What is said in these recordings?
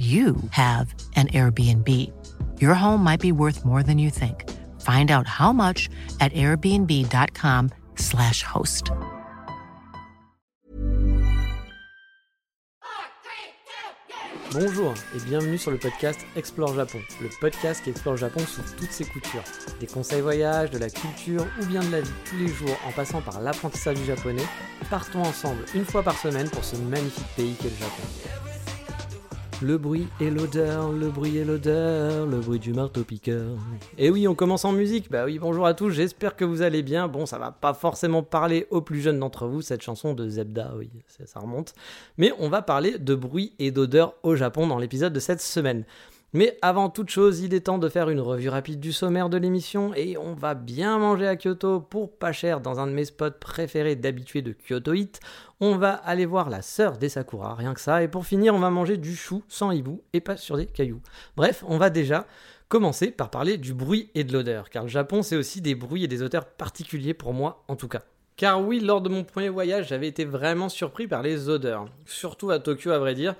you have an Airbnb. Your home might be worth more than you think. Find out how much at airbnb.com/slash host. Bonjour et bienvenue sur le podcast Explore Japon, le podcast qui explore Japon sous toutes ses coutures. Des conseils voyage, de la culture ou bien de la vie tous les jours en passant par l'apprentissage du japonais, partons ensemble une fois par semaine pour ce magnifique pays qu'est le Japon. Le bruit et l'odeur, le bruit et l'odeur, le bruit du marteau-piqueur. Et oui, on commence en musique. Bah oui, bonjour à tous, j'espère que vous allez bien. Bon, ça va pas forcément parler aux plus jeunes d'entre vous, cette chanson de Zebda, oui, ça remonte. Mais on va parler de bruit et d'odeur au Japon dans l'épisode de cette semaine. Mais avant toute chose, il est temps de faire une revue rapide du sommaire de l'émission et on va bien manger à Kyoto pour pas cher dans un de mes spots préférés d'habitués de Kyoto Hit. On va aller voir la sœur des Sakura, rien que ça. Et pour finir, on va manger du chou sans hibou et pas sur des cailloux. Bref, on va déjà commencer par parler du bruit et de l'odeur, car le Japon c'est aussi des bruits et des odeurs particuliers pour moi en tout cas. Car oui, lors de mon premier voyage, j'avais été vraiment surpris par les odeurs, surtout à Tokyo à vrai dire,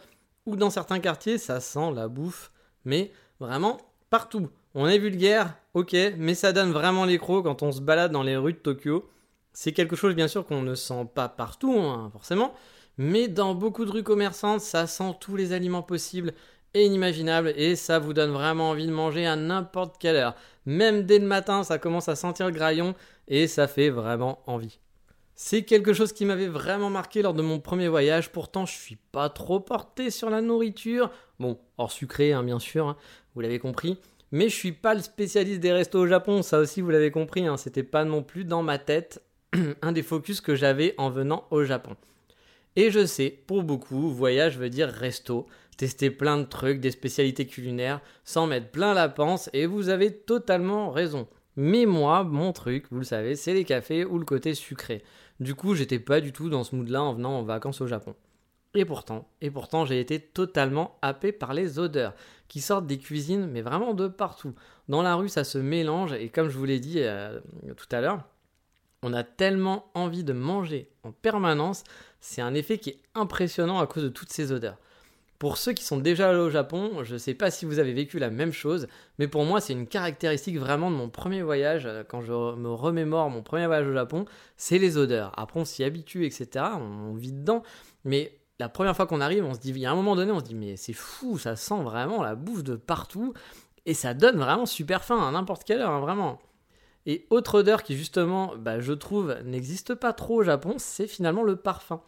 où dans certains quartiers ça sent la bouffe mais vraiment partout. On est vulgaire, ok, mais ça donne vraiment les crocs quand on se balade dans les rues de Tokyo. C'est quelque chose bien sûr qu'on ne sent pas partout, hein, forcément, mais dans beaucoup de rues commerçantes, ça sent tous les aliments possibles et inimaginables, et ça vous donne vraiment envie de manger à n'importe quelle heure. Même dès le matin, ça commence à sentir le graillon, et ça fait vraiment envie. C'est quelque chose qui m'avait vraiment marqué lors de mon premier voyage. Pourtant, je suis pas trop porté sur la nourriture. Bon, hors sucré, hein, bien sûr, hein, vous l'avez compris. Mais je suis pas le spécialiste des restos au Japon, ça aussi vous l'avez compris. Hein, C'était pas non plus dans ma tête un des focus que j'avais en venant au Japon. Et je sais, pour beaucoup, voyage veut dire resto, tester plein de trucs, des spécialités culinaires, sans mettre plein la panse, et vous avez totalement raison. Mais moi, mon truc, vous le savez, c'est les cafés ou le côté sucré. Du coup, j'étais pas du tout dans ce mood-là en venant en vacances au Japon. Et pourtant, et pourtant, j'ai été totalement happé par les odeurs qui sortent des cuisines, mais vraiment de partout. Dans la rue, ça se mélange et comme je vous l'ai dit euh, tout à l'heure, on a tellement envie de manger en permanence, c'est un effet qui est impressionnant à cause de toutes ces odeurs. Pour ceux qui sont déjà allés au Japon, je ne sais pas si vous avez vécu la même chose, mais pour moi c'est une caractéristique vraiment de mon premier voyage, euh, quand je me remémore mon premier voyage au Japon, c'est les odeurs. Après on s'y habitue, etc., on vit dedans, mais la première fois qu'on arrive, on se dit, il y a un moment donné, on se dit, mais c'est fou, ça sent vraiment la bouffe de partout, et ça donne vraiment super faim à n'importe quelle heure, hein, vraiment. Et autre odeur qui justement, bah, je trouve, n'existe pas trop au Japon, c'est finalement le parfum.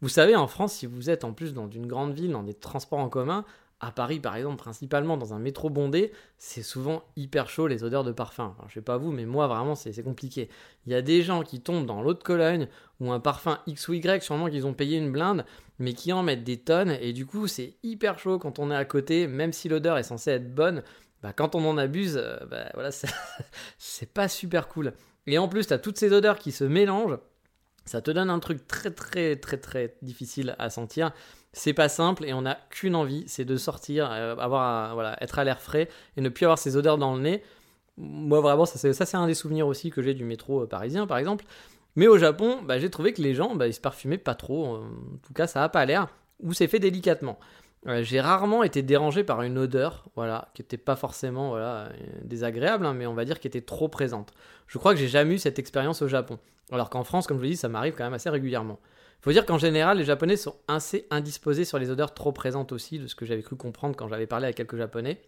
Vous savez, en France, si vous êtes en plus dans une grande ville, dans des transports en commun, à Paris par exemple, principalement dans un métro bondé, c'est souvent hyper chaud les odeurs de parfum. Je je sais pas vous, mais moi vraiment c'est compliqué. Il y a des gens qui tombent dans l'eau de Cologne ou un parfum X ou Y, sûrement qu'ils ont payé une blinde, mais qui en mettent des tonnes et du coup c'est hyper chaud quand on est à côté, même si l'odeur est censée être bonne. Bah, quand on en abuse, euh, bah, voilà, c'est pas super cool. Et en plus, tu as toutes ces odeurs qui se mélangent ça te donne un truc très très très très difficile à sentir. C'est pas simple et on n'a qu'une envie, c'est de sortir, euh, avoir voilà, être à l'air frais et ne plus avoir ces odeurs dans le nez. Moi vraiment, ça c'est un des souvenirs aussi que j'ai du métro euh, parisien par exemple. Mais au Japon, bah, j'ai trouvé que les gens, bah, ils se parfumaient pas trop. En tout cas, ça a pas l'air. Ou c'est fait délicatement. Euh, j'ai rarement été dérangé par une odeur, voilà, qui n'était pas forcément voilà, désagréable, hein, mais on va dire qui était trop présente. Je crois que j'ai jamais eu cette expérience au Japon. Alors qu'en France, comme je vous dis, ça m'arrive quand même assez régulièrement. Faut dire qu'en général, les Japonais sont assez indisposés sur les odeurs trop présentes aussi, de ce que j'avais cru comprendre quand j'avais parlé avec quelques Japonais.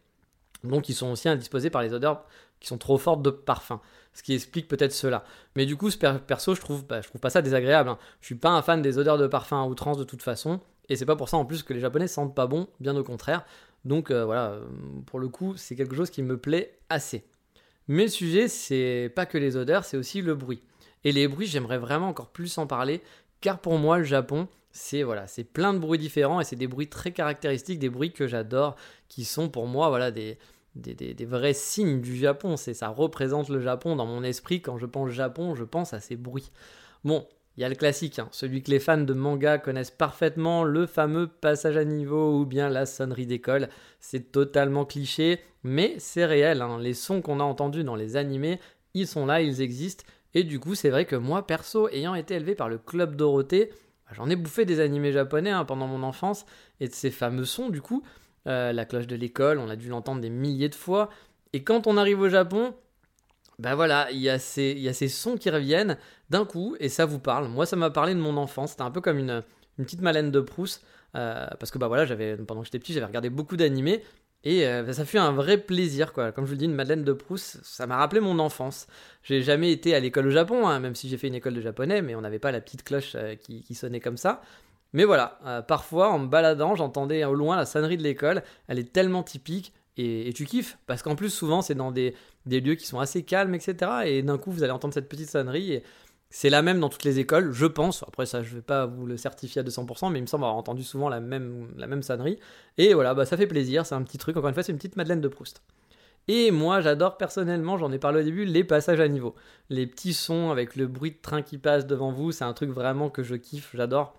Donc ils sont aussi indisposés par les odeurs qui sont trop fortes de parfum, ce qui explique peut-être cela. Mais du coup, perso, je trouve, bah, je trouve pas ça désagréable. Hein. Je suis pas un fan des odeurs de parfum à outrance de toute façon. Et c'est pas pour ça en plus que les Japonais sentent pas bon, bien au contraire. Donc euh, voilà, euh, pour le coup, c'est quelque chose qui me plaît assez. Mais le sujet, c'est pas que les odeurs, c'est aussi le bruit. Et les bruits, j'aimerais vraiment encore plus en parler, car pour moi, le Japon, c'est voilà, c'est plein de bruits différents et c'est des bruits très caractéristiques, des bruits que j'adore, qui sont pour moi voilà des, des, vrais signes du Japon. C'est ça représente le Japon dans mon esprit. Quand je pense Japon, je pense à ces bruits. Bon, il y a le classique, hein, celui que les fans de manga connaissent parfaitement, le fameux passage à niveau ou bien la sonnerie d'école. C'est totalement cliché, mais c'est réel. Hein. Les sons qu'on a entendus dans les animés, ils sont là, ils existent. Et du coup, c'est vrai que moi, perso, ayant été élevé par le Club Dorothée, bah, j'en ai bouffé des animés japonais hein, pendant mon enfance, et de ces fameux sons, du coup, euh, la cloche de l'école, on a dû l'entendre des milliers de fois. Et quand on arrive au Japon, ben voilà, il y, a ces, sons qui reviennent d'un coup, et ça vous parle. Moi, ça m'a parlé de mon enfance, c'était un peu comme une, petite Malène de Proust, euh, parce que bah voilà, j'avais, pendant que j'étais petit, j'avais regardé beaucoup d'animés, et euh, ça fut un vrai plaisir, quoi. Comme je vous le dis, une Madeleine de Proust, ça m'a rappelé mon enfance. J'ai jamais été à l'école au Japon, hein, même si j'ai fait une école de japonais, mais on n'avait pas la petite cloche euh, qui, sonnait comme ça. Mais voilà, euh, parfois en me baladant, j'entendais au loin la sonnerie de l'école. Elle est tellement typique et, tu kiffes, parce qu'en plus souvent c'est dans des, des, lieux qui sont assez calmes, etc. Et d'un coup vous allez entendre cette petite sonnerie c'est la même dans toutes les écoles, je pense. Après, ça, je vais pas vous le certifier à 200%, mais il me semble avoir entendu souvent la même, la. Et voilà, bah, ça fait plaisir, c'est un petit truc. Encore une fois, c'est une petite Madeleine de Proust. Et moi, j'adore personnellement, j'en ai parlé au début, les passages à niveau. Les petits sons avec le bruit de train qui passe devant vous, c'est un truc vraiment que je kiffe, j'adore.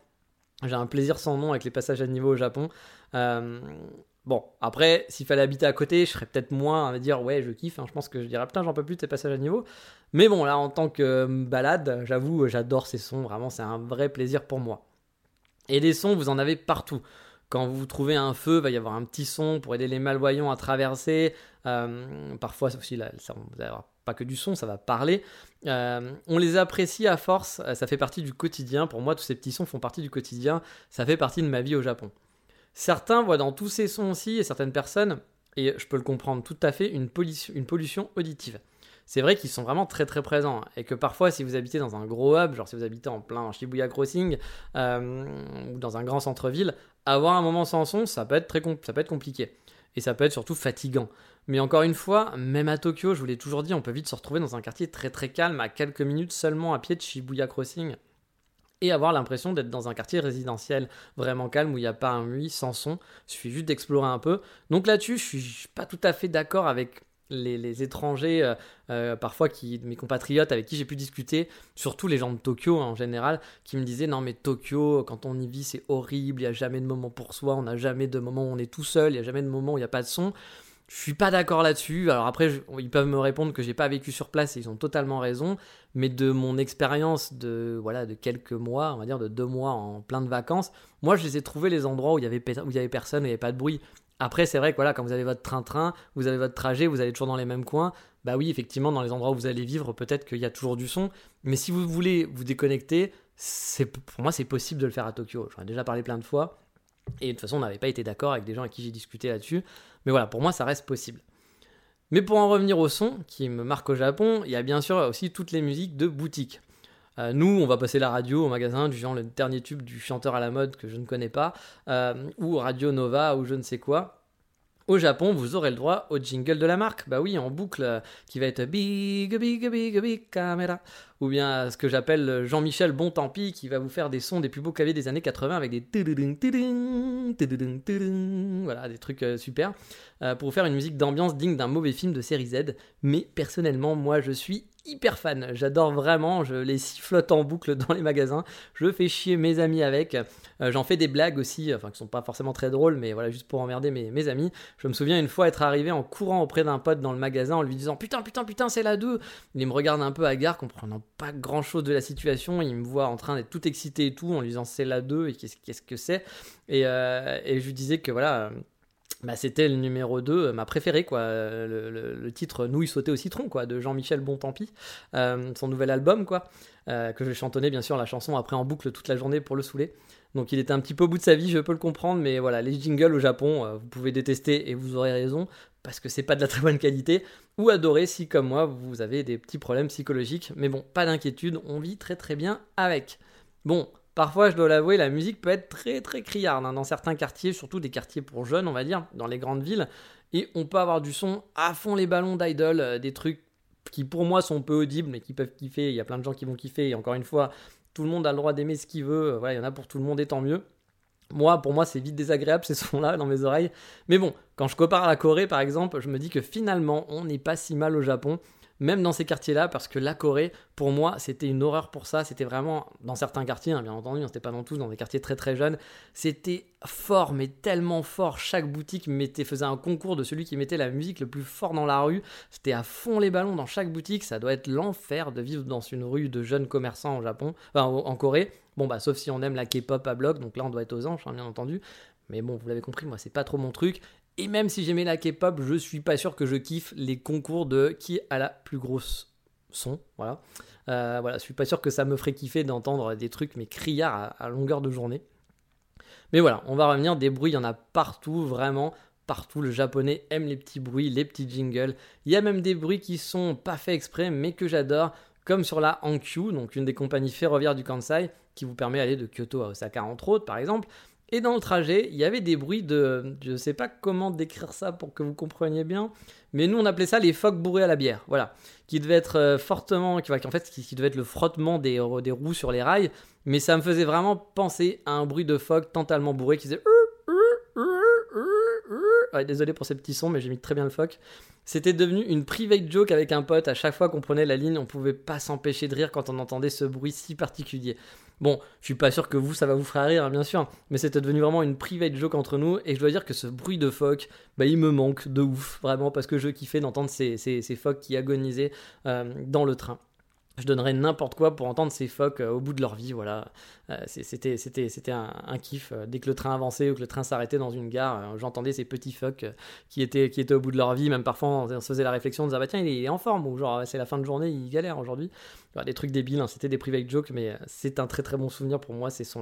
J'ai un plaisir sans nom avec les passages à niveau au Japon. Euh, Bon, après, s'il fallait habiter à côté, je serais peut-être moins à me dire ouais, je kiffe. Hein. je pense que je dirais putain, j'en peux plus de ces passages à niveau. Mais bon, là, en tant que euh, balade, j'avoue, j'adore ces sons. Vraiment, c'est un vrai plaisir pour moi. Et des sons, vous en avez partout. Quand vous trouvez un feu, il va y avoir un petit son pour aider les malvoyants à traverser. Euh, parfois, aussi, là, vous n'avez pas que du son, ça va parler. Euh, on les apprécie à force, ça fait partie du quotidien. Pour moi, tous ces petits sons font partie du quotidien. Ça fait partie de ma vie au Japon. Certains voient dans tous ces sons aussi, et certaines personnes, et je peux le comprendre tout à fait, une pollution, auditive. C'est vrai qu'ils sont vraiment très très présents et que parfois si vous habitez dans un gros hub, genre si vous habitez en plein Shibuya Crossing euh, ou dans un grand centre-ville, avoir un moment sans son, ça peut être très ça peut être compliqué et ça peut être surtout fatigant. Mais encore une fois, même à Tokyo, je vous l'ai toujours dit, on peut vite se retrouver dans un quartier très très calme à quelques minutes seulement à pied de Shibuya Crossing et avoir l'impression d'être dans un quartier résidentiel vraiment calme où il n'y a pas un bruit sans son. Il suffit juste d'explorer un peu. Donc là-dessus, je suis pas tout à fait d'accord avec les, étrangers, euh, euh, parfois qui, mes compatriotes avec qui j'ai pu discuter, surtout les gens de Tokyo en général, qui me disaient non mais Tokyo, quand on y vit, c'est horrible, il n'y a jamais de moment pour soi, on n'a jamais de moment où on est tout seul, il n'y a jamais de moment où il n'y a pas de son. Je suis pas d'accord là-dessus. Alors après, ils peuvent me répondre que j'ai pas vécu sur place et ils ont totalement raison. Mais de mon expérience de voilà de quelques mois, on va dire de deux mois en plein de vacances, moi je les ai trouvés les endroits où il y avait où il y avait personne, où il n'y avait pas de bruit. Après, c'est vrai que voilà, quand vous avez votre train-train, vous avez votre trajet, vous allez toujours dans les mêmes coins. Bah oui, effectivement, dans les endroits où vous allez vivre, peut-être qu'il y a toujours du son. Mais si vous voulez vous déconnecter, pour moi c'est possible de le faire à Tokyo. J'en ai déjà parlé plein de fois. Et de toute façon, on n'avait pas été d'accord avec des gens avec qui j'ai discuté là-dessus. Mais voilà, pour moi, ça reste possible. Mais pour en revenir au son, qui me marque au Japon, il y a bien sûr aussi toutes les musiques de boutique. Euh, nous, on va passer la radio au magasin, du genre le dernier tube du chanteur à la mode que je ne connais pas, euh, ou Radio Nova, ou je ne sais quoi. Au Japon, vous aurez le droit au jingle de la marque. Bah oui, en boucle, euh, qui va être Big, Big, Big, Big Camera. Ou bien ce que j'appelle Jean-Michel Bon qui va vous faire des sons des plus beaux claviers des années 80 avec des voilà, des trucs euh, super. Euh, pour faire une musique d'ambiance digne d'un mauvais film de série Z. Mais personnellement, moi, je suis hyper fan. J'adore vraiment, je les sifflote en boucle dans les magasins. Je fais chier mes amis avec. Euh, j'en fais des blagues aussi, enfin qui sont pas forcément très drôles, mais voilà, juste pour emmerder mes, mes amis. Je me souviens une fois être arrivé en courant auprès d'un pote dans le magasin en lui disant Putain, putain, putain, c'est la 2 Il me regarde un peu à gare, comprenant pas grand chose de la situation. Il me voit en train d'être tout excité et tout, en lui disant C'est la 2 et qu'est-ce que c'est? Euh, et je lui disais que voilà bah, c'était le numéro 2, euh, ma préférée, quoi. Le, titre Nouille sautée au citron, quoi, de Jean-Michel Bontempi, euh, son nouvel album, quoi, euh, que je chantonnais bien sûr la chanson après en boucle toute la journée pour le saouler. Donc il était un petit peu au bout de sa vie, je peux le comprendre, mais voilà, les jingles au Japon, vous pouvez détester et vous aurez raison, parce que c'est pas de la très bonne qualité, ou adorer si, comme moi, vous avez des petits problèmes psychologiques. Mais bon, pas d'inquiétude, on vit très très bien avec. Bon, Parfois, je dois l'avouer, la musique peut être très très criarde hein, dans certains quartiers, surtout des quartiers pour jeunes, on va dire, dans les grandes villes. Et on peut avoir du son à fond les ballons d'idol, euh, des trucs qui pour moi sont peu audibles mais qui peuvent kiffer. Il y a plein de gens qui vont kiffer. Et encore une fois, tout le monde a le droit d'aimer ce qu'il veut, voilà, il y en a pour tout le monde et tant mieux. Moi, pour moi, c'est vite désagréable ces sons-là dans mes oreilles. Mais bon, quand je compare à la Corée, par exemple, je me dis que finalement, on n'est pas si mal au Japon même dans ces quartiers-là, parce que la Corée, pour moi, c'était une horreur pour ça. C'était vraiment, dans certains quartiers, hein, bien entendu, hein, c'était pas dans tous, dans des quartiers très très jeunes, c'était fort, mais tellement fort. Chaque boutique mettait, faisait un concours de celui qui mettait la musique le plus fort dans la rue. C'était à fond les ballons dans chaque boutique. Ça doit être l'enfer de vivre dans une rue de jeunes commerçants au Japon, en Corée. Bon, bah, sauf si on aime la K-pop à bloc, donc là, on doit être aux anges, hein, bien entendu. Mais bon, vous l'avez compris, moi, c'est pas trop mon truc. Et même si j'aimais la K-pop, je suis pas sûr que je kiffe les concours de qui a la plus grosse son. Voilà. Euh, voilà, je suis pas sûr que ça me ferait kiffer d'entendre des trucs mais criards à, longueur de journée. Mais voilà, on va revenir. Des bruits, il y en a partout, vraiment partout. Le japonais aime les petits bruits, les petits jingles. Il y a même des bruits qui sont pas faits exprès, mais que j'adore, comme sur la Hankyu, donc une des compagnies ferroviaires du Kansai, qui vous permet d'aller de Kyoto à Osaka entre autres, par exemple. Et dans le trajet, il y avait des bruits de. Je ne sais pas comment décrire ça pour que vous compreniez bien, mais nous on appelait ça les phoques bourrés à la bière. Voilà. Qui devait être euh, fortement. Qui, en fait, qui, devait être le frottement des, des roues sur les rails, mais ça me faisait vraiment penser à un bruit de phoque totalement bourré qui faisait. Ouais, désolé pour ces petits sons, mais j'ai mis très bien le phoque. C'était devenu une private joke avec un pote. À chaque fois qu'on prenait la ligne, on pouvait pas s'empêcher de rire quand on entendait ce bruit si particulier. Bon, je suis pas sûr que vous, ça va vous faire rire, hein, bien sûr, mais c'était devenu vraiment une private joke entre nous, et je dois dire que ce bruit de phoque, bah, il me manque de ouf, vraiment, parce que je kiffais d'entendre ces, ces, phoques qui agonisaient euh, dans le train je donnerais n'importe quoi pour entendre ces phoques euh, au bout de leur vie. Voilà, euh, c'était c'était c'était un, kiff. Dès que le train avançait ou que le train s'arrêtait dans une gare, j'entendais ces petits phoques qui étaient qui étaient au bout de leur vie. Même parfois, on se faisait la réflexion de dire bah tiens, il est en forme ou genre c'est la fin de journée, il galère aujourd'hui. des trucs débiles. Hein, c'était des private jokes, mais c'est un très très bon souvenir pour moi ces sons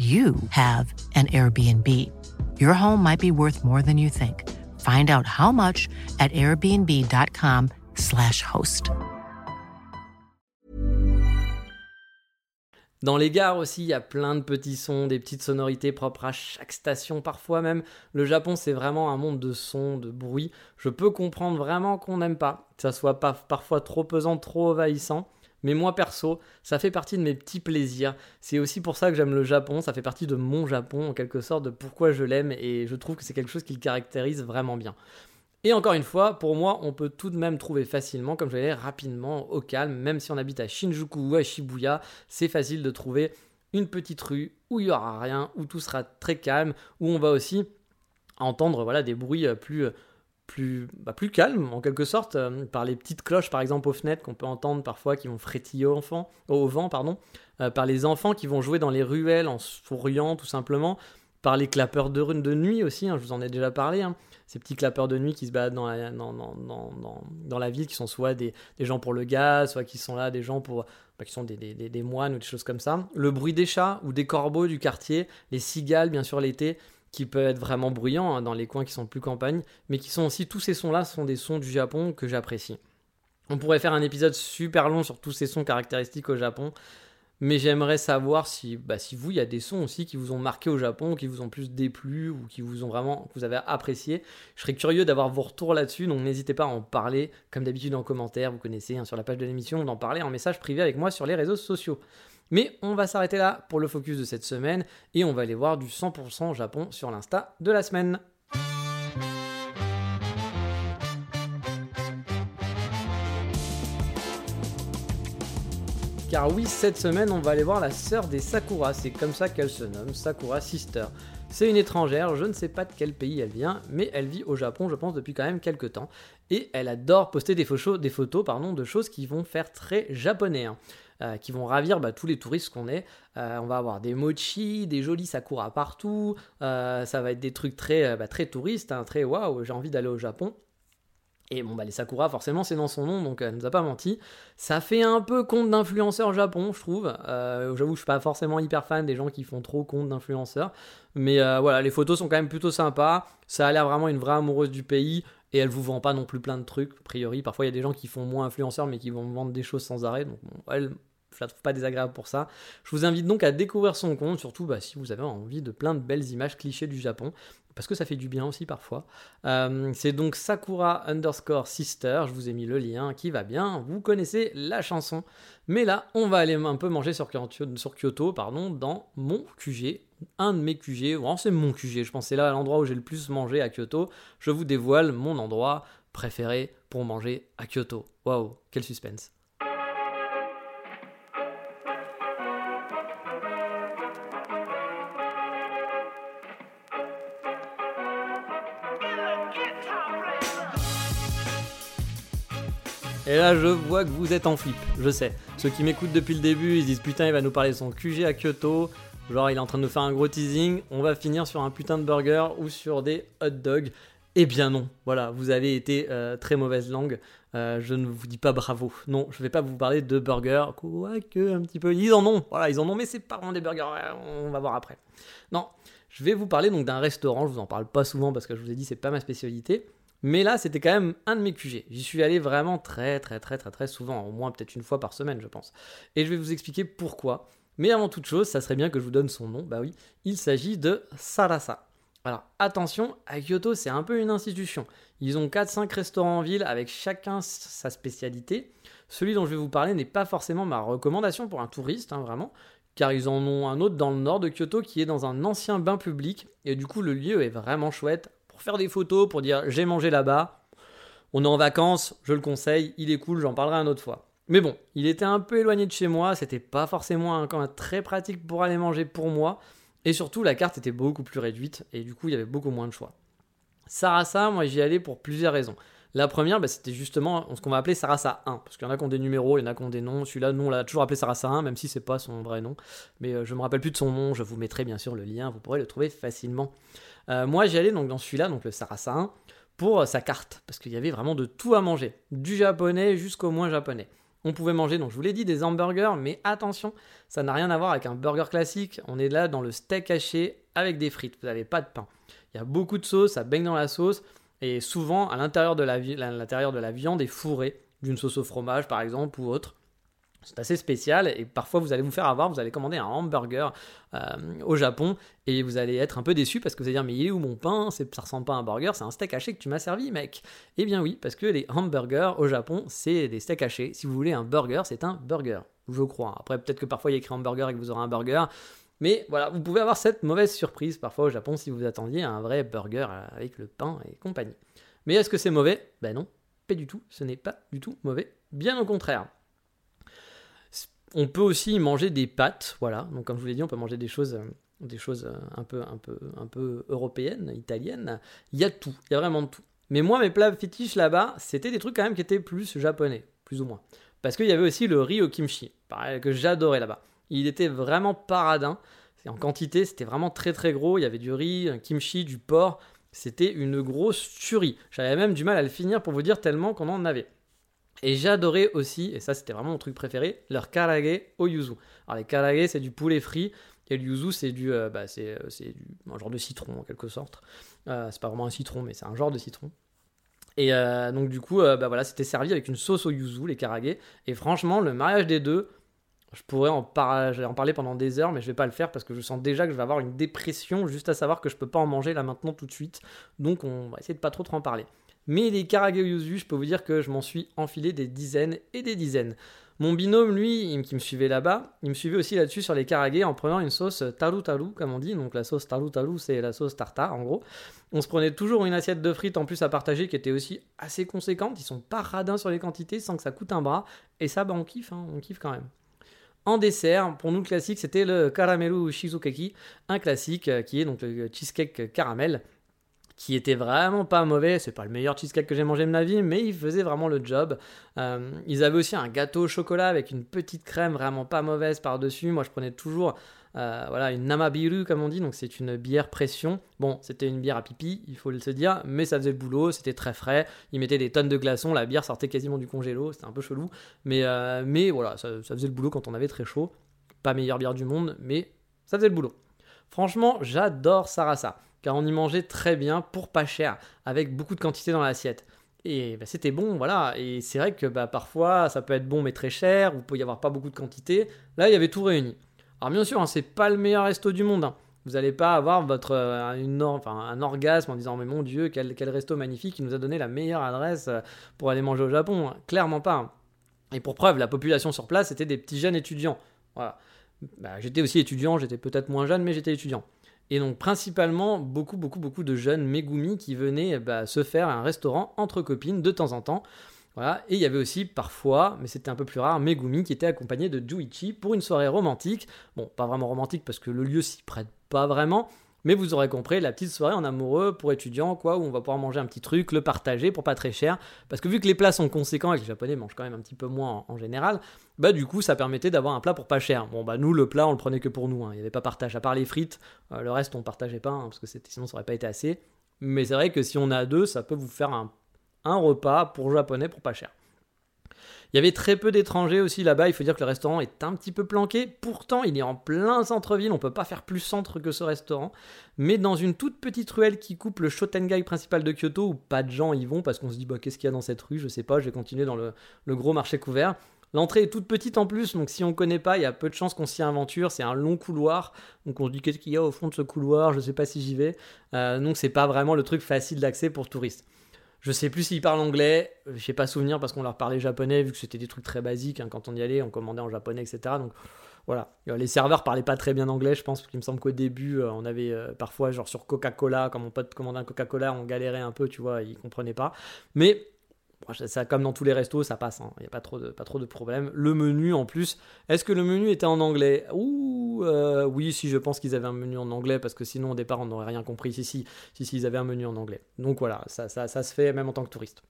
you have an Airbnb. Your home might be worth more than you think. Find out how much at airbnb.com/slash host. Dans les gares aussi, il y a plein de petits sons, des petites sonorités propres à chaque station. Parfois même, le Japon, c'est vraiment un monde de sons, de bruit. Je peux comprendre vraiment qu'on n'aime pas, que ça soit parfois trop pesant, trop envahissant. Mais moi perso, ça fait partie de mes petits plaisirs. C'est aussi pour ça que j'aime le Japon, ça fait partie de mon Japon en quelque sorte, de pourquoi je l'aime et je trouve que c'est quelque chose qui le caractérise vraiment bien. Et encore une fois, pour moi, on peut tout de même trouver facilement, comme je l'ai rapidement, au calme, même si on habite à Shinjuku ou à Shibuya, c'est facile de trouver une petite rue où il n'y aura rien, où tout sera très calme, où on va aussi entendre voilà, des bruits plus plus, bah, plus calme en quelque sorte, euh, par les petites cloches par exemple aux fenêtres qu'on peut entendre parfois qui vont frétiller au, enfant, au vent, pardon, euh, par les enfants qui vont jouer dans les ruelles en souriant tout simplement, par les clapeurs de, de nuit aussi, hein, je vous en ai déjà parlé, hein. ces petits clapeurs de nuit qui se baladent dans la, ville, qui sont soit des, gens pour le gaz, soit qui sont là des gens pour, bah, qui sont des moines ou des choses comme ça. Le bruit des chats ou des corbeaux du quartier, les cigales bien sûr l'été, qui peut être vraiment bruyant hein, dans les coins qui sont plus campagne, mais qui sont aussi, tous ces sons-là sont des sons du Japon que j'apprécie. On pourrait faire un épisode super long sur tous ces sons caractéristiques au Japon, mais j'aimerais savoir si, bah, si vous, il y a des sons aussi qui vous ont marqué au Japon, qui vous ont plus déplu ou qui vous ont vraiment, que vous avez apprécié. Je serais curieux d'avoir vos retours là-dessus, donc n'hésitez pas à en parler, comme d'habitude en commentaire, vous connaissez, hein, sur la page de l'émission, d'en parler en message privé avec moi sur les réseaux sociaux. Mais on va s'arrêter là pour le focus de cette semaine et on va aller voir du 100% Japon sur l'Insta de la semaine. Car oui, cette semaine, on va aller voir la sœur des Sakura, c'est comme ça qu'elle se nomme, Sakura Sister. C'est une étrangère, je ne sais pas de quel pays elle vient, mais elle vit au Japon, je pense, depuis quand même quelques temps. Et elle adore poster des photos, pardon, de choses qui vont faire très japonais. Hein. Euh, qui vont ravir bah, tous les touristes qu'on est. Euh, on va avoir des mochi, des jolis sakura partout. Euh, ça va être des trucs très, bah, très touristes, hein, très waouh, j'ai envie d'aller au Japon. Et bon, bah, les Sakura, forcément, c'est dans son nom, donc elle nous a pas menti. Ça fait un peu compte d'influenceur Japon, je trouve. J'avoue, je suis pas forcément hyper fan des gens qui font trop compte d'influenceurs. Mais voilà, les photos sont quand même plutôt sympas. Ça a l'air vraiment une vraie amoureuse du pays. Et elle vous vend pas non plus plein de trucs, a priori. Parfois, il y a des gens qui font moins influenceurs, mais qui vont vendre des choses sans arrêt. Donc, elle, je la trouve pas désagréable pour ça. Je vous invite donc à découvrir son compte, surtout bah, si vous avez envie de plein de belles images clichés du Japon parce que ça fait du bien aussi parfois. Euh, c'est donc Sakura underscore sister, je vous ai mis le lien qui va bien, vous connaissez la chanson. Mais là, on va aller un peu manger sur Kyoto, pardon, dans mon QG, un de mes QG, bon, c'est mon QG, je pense c'est là l'endroit où j'ai le plus mangé à Kyoto. Je vous dévoile mon endroit préféré pour manger à Kyoto. Waouh, quel suspense. Et là, je vois que vous êtes en flip, je sais. Ceux qui m'écoutent depuis le début, ils se disent putain, il va nous parler de son QG à Kyoto. Genre, il est en train de nous faire un gros teasing. On va finir sur un putain de burger ou sur des hot dogs. Eh bien non, voilà, vous avez été euh, très mauvaise langue. Euh, je ne vous dis pas bravo. Non, je vais pas vous parler de burgers, quoique un petit peu. Ils en ont, voilà, ils en ont, mais c'est pas vraiment des burgers. On va voir après. Non, je vais vous parler donc d'un restaurant. Je vous en parle pas souvent parce que je vous ai dit c'est pas ma spécialité. Mais là, c'était quand même un de mes QG. J'y suis allé vraiment très, très, très, très, très souvent, au moins peut-être une fois par semaine, je pense. Et je vais vous expliquer pourquoi. Mais avant toute chose, ça serait bien que je vous donne son nom. Bah oui, il s'agit de Sarasa. Alors attention, à Kyoto, c'est un peu une institution. Ils ont 4-5 restaurants en ville avec chacun sa spécialité. Celui dont je vais vous parler n'est pas forcément ma recommandation pour un touriste, hein, vraiment, car ils en ont un autre dans le nord de Kyoto qui est dans un ancien bain public, et du coup le lieu est vraiment chouette, faire des photos, pour dire j'ai mangé là-bas. On est en vacances, je le conseille, il est cool, j'en parlerai une autre fois. Mais bon, il était un peu éloigné de chez moi, c'était pas forcément un coin très pratique pour aller manger pour moi, et surtout la carte était beaucoup plus réduite, et du coup il y avait beaucoup moins de choix. Sarasa, moi j'y allais pour plusieurs raisons. La première, bah, c'était justement ce qu'on va appeler Sarasa 1, parce qu'il y en a qui ont des numéros, il y en a qui ont des noms. Celui-là, nous, on l'a toujours appelé Sarasa 1, même si c'est pas son vrai nom. Mais euh, je me rappelle plus de son nom, je vous mettrai bien sûr le lien, vous pourrez le trouver facilement. Euh, moi, j'y allais donc dans celui-là, donc le Sarasa 1, pour euh, sa carte, parce qu'il y avait vraiment de tout à manger, du japonais jusqu'au moins japonais. On pouvait manger, donc je vous l'ai dit, des hamburgers, mais attention, ça n'a rien à voir avec un burger classique. On est là dans le steak haché avec des frites. Vous n'avez pas de pain. Il y a beaucoup de sauce, ça baigne dans la sauce. Et souvent, à l'intérieur de, la, de la viande est fourrée d'une sauce au fromage, par exemple, ou autre. C'est assez spécial et parfois vous allez vous faire avoir, vous allez commander un hamburger euh, au Japon et vous allez être un peu déçu parce que vous allez dire mais il est où mon pain? Ça ressemble pas à un burger, c'est un steak haché que tu m'as servi mec. Eh bien oui, parce que les hamburgers au Japon c'est des steaks hachés. Si vous voulez un burger, c'est un burger, je crois. Après peut-être que parfois il y a écrit hamburger et que vous aurez un burger. Mais voilà, vous pouvez avoir cette mauvaise surprise parfois au Japon si vous attendiez un vrai burger avec le pain et compagnie. Mais est-ce que c'est mauvais? Ben non, pas du tout, ce n'est pas du tout mauvais, bien au contraire. On peut aussi manger des pâtes, voilà. Donc comme je vous l'ai dit, on peut manger des choses, euh, des choses euh, un peu, un peu, un peu européennes, italiennes. Il y a tout, il y a vraiment tout. Mais moi, mes plats fétiches là-bas, c'était des trucs quand même qui étaient plus japonais, plus ou moins. Parce qu'il y avait aussi le riz au kimchi, que j'adorais là-bas. Il était vraiment paradin. En quantité, c'était vraiment très très gros. Il y avait du riz, un kimchi, du porc. C'était une grosse tuerie. J'avais même du mal à le finir pour vous dire tellement qu'on en avait. Et j'adorais aussi, et ça c'était vraiment mon truc préféré, leur karage au yuzu. Alors les karage c'est du poulet frit, et le yuzu c'est du, euh, bah, c'est, euh, c'est du, un genre de citron en quelque sorte. Euh, c'est pas vraiment un citron, mais c'est un genre de citron. Et donc du coup, bah voilà, c'était servi avec une sauce au yuzu, les karage. Et franchement, le mariage des deux, je pourrais en, en, parler pendant des heures, mais je vais pas le faire parce que je sens déjà que je vais avoir une dépression juste à savoir que je peux pas en manger là maintenant tout de suite. Donc on va essayer de pas trop trop en parler. Mais les karage yuzu, je peux vous dire que je m'en suis enfilé des dizaines et des dizaines. Mon binôme, lui, qui me suivait là-bas, il me suivait aussi là-dessus sur les karage en prenant une sauce taru taru, comme on dit. Donc la sauce taru taru, c'est la sauce tartare en gros. On se prenait toujours une assiette de frites en plus à partager qui était aussi assez conséquente. Ils sont pas radins sur les quantités sans que ça coûte un bras. Et ça, bah, on kiffe, hein, on kiffe quand même. En dessert, pour nous le classique, c'était le caramelu shizukaki, un classique euh, qui est donc le cheesecake caramel, qui était vraiment pas mauvais. C'est pas le meilleur cheesecake que j'ai mangé de ma vie, mais il faisait vraiment le job. Euh, ils avaient aussi un gâteau au chocolat avec une petite crème vraiment pas mauvaise par-dessus. Moi, je prenais toujours Euh, voilà, une Namabiru comme on dit, donc c'est une bière pression. Bon, c'était une bière à pipi, il faut le se dire, mais ça faisait le boulot, c'était très frais. Ils mettaient des tonnes de glaçons, la bière sortait quasiment du congélo, c'était un peu chelou. Mais, euh, mais voilà, ça, faisait le boulot quand on avait très chaud. Pas meilleure bière du monde, mais ça faisait le boulot. Franchement, j'adore Sarasa, car on y mangeait très bien pour pas cher, avec beaucoup de quantité dans l'assiette. Et bah, c'était bon, voilà. Et c'est vrai que bah, parfois, ça peut être bon mais très cher, ou peut y avoir pas beaucoup de quantité. Là, il y avait tout réuni. Alors bien sûr, hein, c'est pas le meilleur resto du monde. Hein. Vous n'allez pas avoir votre, euh, un orgasme en disant mais mon Dieu, quel, resto magnifique, il nous a donné la meilleure adresse euh, pour aller manger au Japon. Hein. Clairement pas. Et pour preuve, la population sur place, c'était des petits jeunes étudiants. Bah, j'étais aussi étudiant, j'étais peut-être moins jeune, mais j'étais étudiant. Et donc principalement beaucoup, beaucoup, beaucoup de jeunes Megumi qui venaient bah, se faire un restaurant entre copines de temps en temps. Voilà. Et il y avait aussi parfois, mais c'était un peu plus rare, Megumi qui était accompagné de Juichi pour une soirée romantique. Bon, pas vraiment romantique parce que le lieu s'y prête pas vraiment, mais vous aurez compris, la petite soirée en amoureux pour étudiants, quoi, où on va pouvoir manger un petit truc, le partager pour pas très cher. Parce que vu que les plats sont conséquents et que les Japonais mangent quand même un petit peu moins en, général, bah du coup ça permettait d'avoir un plat pour pas cher. Bon bah nous le plat on le prenait que pour nous, hein. il n'y avait pas partage. À part les frites, euh, le reste on partageait pas, hein, parce que sinon ça aurait pas été assez. Mais c'est vrai que si on a deux, ça peut vous faire un, un repas pour japonais pour pas cher. Il y avait très peu d'étrangers aussi là-bas. Il faut dire que le restaurant est un petit peu planqué. Pourtant, il est en plein centre-ville. On peut pas faire plus centre que ce restaurant. Mais dans une toute petite ruelle qui coupe le Shotengai principal de Kyoto, où pas de gens y vont parce qu'on se dit bah, qu'est-ce qu'il y a dans cette rue? Je sais pas. Je vais continuer dans le, gros marché couvert. L'entrée est toute petite en plus, donc si on connaît pas, il y a peu de chances qu'on s'y aventure. C'est un long couloir, donc on se dit qu'est-ce qu'il y a au fond de ce couloir, je sais pas si j'y vais. Euh, donc c'est pas vraiment le truc facile d'accès pour touristes. Je sais plus s'ils parlent anglais, je sais pas souvenir parce qu'on leur parlait japonais, vu que c'était des trucs très basiques. Hein, quand on y allait, on commandait en japonais, etc. Donc voilà. Euh, les serveurs parlaient pas très bien anglais, je pense, parce qu'il me semble qu'au début, euh, on avait euh, parfois, genre sur Coca-Cola, quand mon pote commandait un Coca-Cola, on galérait un peu, tu vois, ils comprenaient pas. Mais comme dans tous les restos, ça passe. Hein. Il n'y a pas trop, de, pas problèmes. Le menu, en plus, est-ce que le menu était en anglais? Ouh, euh, oui, si je pense qu'ils avaient un menu en anglais, parce que sinon, au départ, on n'aurait rien compris. Si, si, si, ils avaient un menu en anglais. Donc voilà, ça, ça, ça se fait même en tant que touriste.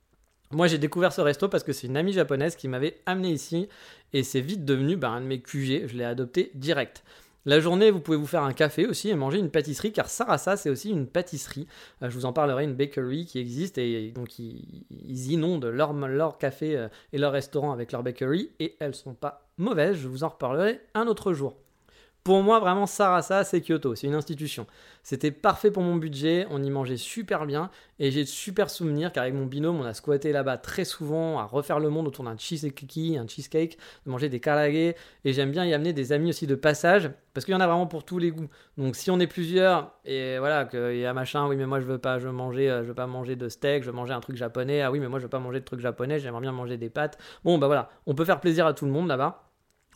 Moi, j'ai découvert ce resto parce que c'est une amie japonaise qui m'avait amené ici et c'est vite devenu bah, un de mes QG. Je l'ai adopté direct. La journée, vous pouvez vous faire un café aussi et manger une pâtisserie, car Sarasa, c'est aussi une pâtisserie. Euh, je vous en parlerai, une bakery qui existe, et donc ils, inondent leur, café euh, et leur restaurant avec leur bakery, et elles sont pas mauvaises, je vous en reparlerai un autre jour. Pour moi, vraiment, Sarasa, c'est Kyoto, c'est une institution. C'était parfait pour mon budget, on y mangeait super bien, et j'ai de super souvenirs, car avec mon binôme, on a squatté là-bas très souvent, à refaire le monde autour d'un cheesecake, un cheesecake, de manger des karage, et j'aime bien y amener des amis aussi de passage, parce qu'il y en a vraiment pour tous les goûts. Donc si on est plusieurs, et voilà, qu'il y a machin, oui mais moi je veux pas, je veux manger, euh, je veux pas manger de steak, je veux manger un truc japonais, ah oui mais moi je veux pas manger de trucs japonais, j'aimerais bien manger des pâtes. Bon bah voilà, on peut faire plaisir à tout le monde là-bas.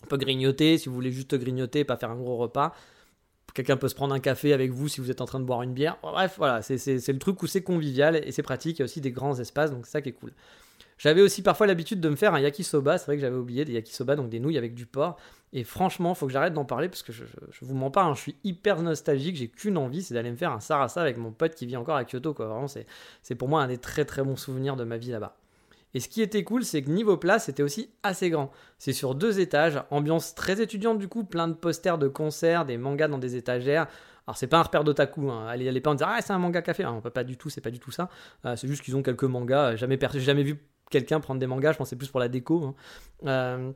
On peut grignoter si vous voulez juste grignoter, pas faire un gros repas. Quelqu'un peut se prendre un café avec vous si vous êtes en train de boire une bière. Bref, voilà, c'est le truc où c'est convivial et c'est pratique. Il y a aussi des grands espaces, donc c'est ça qui est cool. J'avais aussi parfois l'habitude de me faire un yakisoba. C'est vrai que j'avais oublié des yakisoba, donc des nouilles avec du porc. Et franchement, faut que j'arrête d'en parler parce que je, je, vous mens pas, hein, je suis hyper nostalgique. J'ai qu'une envie, c'est d'aller me faire un sarasa avec mon pote qui vit encore à Kyoto. Quoi. Vraiment, c'est pour moi un des très très bons souvenirs de ma vie là-bas. Et ce qui était cool, c'est que niveau place, c'était aussi assez grand. C'est sur deux étages, ambiance très étudiante du coup, plein de posters de concerts, des mangas dans des étagères. Alors c'est pas un repère d'otaku, hein. allez, allez pas en dire ah c'est un manga café, peut pas du tout, c'est pas du tout ça. Euh, c'est juste qu'ils ont quelques mangas. Jamais, jamais vu quelqu'un prendre des mangas, je pense c'est plus pour la déco. Hein. Euh,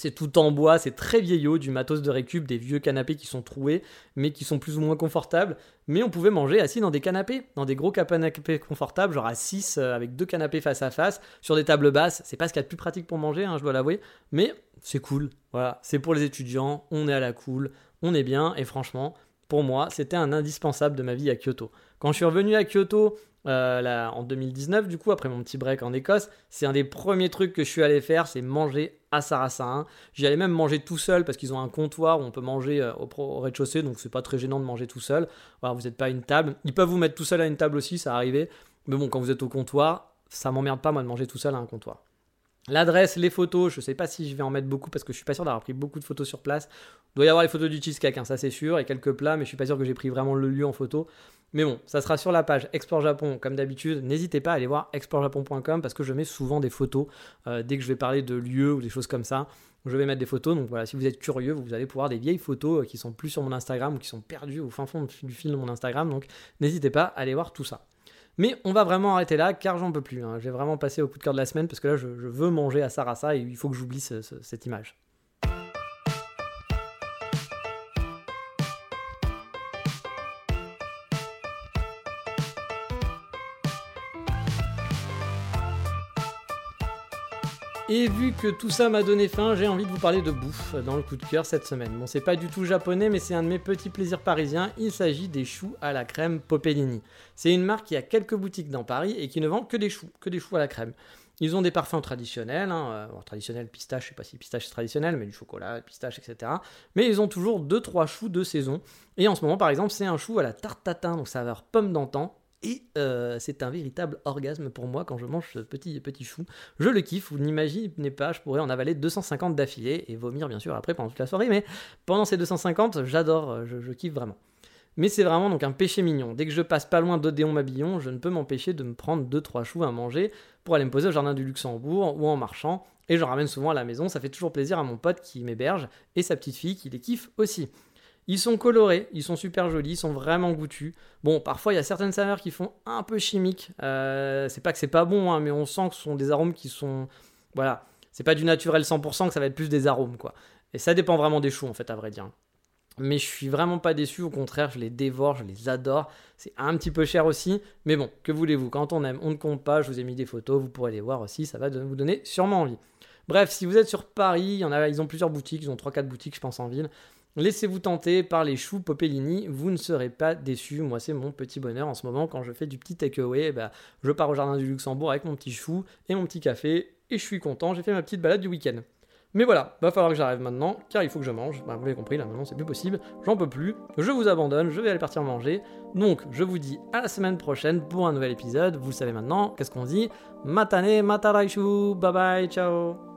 c'est tout en bois, c'est très vieillot, du matos de récup, des vieux canapés qui sont troués, mais qui sont plus ou moins confortables. Mais on pouvait manger assis dans des canapés, dans des gros canapés confortables, genre à 6 euh, avec deux canapés face à face, sur des tables basses. C'est pas ce qu'il y a de plus pratique pour manger, hein, je dois l'avouer, mais c'est cool. Voilà, c'est pour les étudiants, on est à la cool, on est bien, et franchement, pour moi, c'était un indispensable de ma vie à Kyoto. Quand je suis revenu à Kyoto, euh, en 2019, du coup, après mon petit break en Écosse, c'est un des premiers trucs que je suis allé faire, c'est manger à Sarassin. J'y allais même manger tout seul parce qu'ils ont un comptoir où on peut manger euh, au, rez-de-chaussée, donc c'est pas très gênant de manger tout seul. Vous n'êtes pas à une table. Ils peuvent vous mettre tout seul à une table aussi, ça arrivait. Mais bon, quand vous êtes au comptoir, ça m'emmerde pas moi de manger tout seul à un comptoir. L'adresse, les photos, je sais pas si je vais en mettre beaucoup parce que je suis pas sûr d'avoir pris beaucoup de photos sur place. Il doit y avoir les photos du cheesecake, hein, ça c'est sûr, et quelques plats, mais je suis pas sûr que j'ai pris vraiment le lieu en photo. Mais bon, ça sera sur la page Explore Japon comme d'habitude. N'hésitez pas à aller voir explorejapon.com parce que je mets souvent des photos euh, dès que je vais parler de lieux ou des choses comme ça. je vais mettre des photos. Donc voilà, si vous êtes curieux, vous allez pouvoir des vieilles photos qui sont plus sur mon Instagram ou qui sont perdues au fin fond du fil de mon Instagram. Donc n'hésitez pas à aller voir tout ça. Mais on va vraiment arrêter là car j'en peux plus. Hein. J'ai vraiment passé au coup de cœur de la semaine parce que là je, veux manger à Sarasa et il faut que j'oublie cette image. Et vu que tout ça m'a donné faim, j'ai envie de vous parler de bouffe dans le coup de cœur cette semaine. Bon, c'est pas du tout japonais, mais c'est un de mes petits plaisirs parisiens. Il s'agit des choux à la crème Popellini. C'est une marque qui a quelques boutiques dans Paris et qui ne vend que des choux, que des choux à la crème. Ils ont des parfums traditionnels, hein, euh, traditionnels pistache, je sais pas si pistache c'est traditionnel, mais du chocolat, pistache, etc. Mais ils ont toujours 2-3 choux de saison. Et en ce moment, par exemple, c'est un chou à la tarte tatin, donc saveur pomme d'antan, et euh, c'est un véritable orgasme pour moi quand je mange ce petit, petit chou. Je le kiffe, vous n'imaginez pas, je pourrais en avaler 250 d'affilée et vomir bien sûr après pendant toute la soirée, mais pendant ces 250, j'adore, euh, je, kiffe vraiment. Mais c'est vraiment donc un péché mignon. Dès que je passe pas loin d'Odéon Mabillon, je ne peux m'empêcher de me prendre 2-3 choux à manger pour aller me poser au jardin du Luxembourg ou en marchant. Et je ramène souvent à la maison, ça fait toujours plaisir à mon pote qui m'héberge et sa petite fille qui les kiffe aussi. Ils sont colorés, ils sont super jolis, ils sont vraiment goûtus. Bon, parfois il y a certaines saveurs qui font un peu chimique. Euh, c'est pas que c'est pas bon, hein, mais on sent que ce sont des arômes qui sont. Voilà. C'est pas du naturel 100% que ça va être plus des arômes, quoi. Et ça dépend vraiment des choux, en fait, à vrai dire. Mais je suis vraiment pas déçu, au contraire, je les dévore, je les adore. C'est un petit peu cher aussi, mais bon, que voulez-vous, quand on aime, on ne compte pas. Je vous ai mis des photos, vous pourrez les voir aussi, ça va vous donner sûrement envie. Bref, si vous êtes sur Paris, ils ont plusieurs boutiques, ils ont 3-4 boutiques, je pense, en ville. Laissez-vous tenter par les choux Popellini, vous ne serez pas déçus. Moi, c'est mon petit bonheur en ce moment quand je fais du petit takeaway. Bah, je pars au jardin du Luxembourg avec mon petit chou et mon petit café et je suis content. J'ai fait ma petite balade du week-end. Mais voilà, va falloir que j'arrive maintenant, car il faut que je mange. Bah, vous l'avez compris, là maintenant c'est plus possible. J'en peux plus. Je vous abandonne, je vais aller partir manger. Donc, je vous dis à la semaine prochaine pour un nouvel épisode. Vous savez maintenant, qu'est-ce qu'on dit? Matane, mataraishu, bye bye, ciao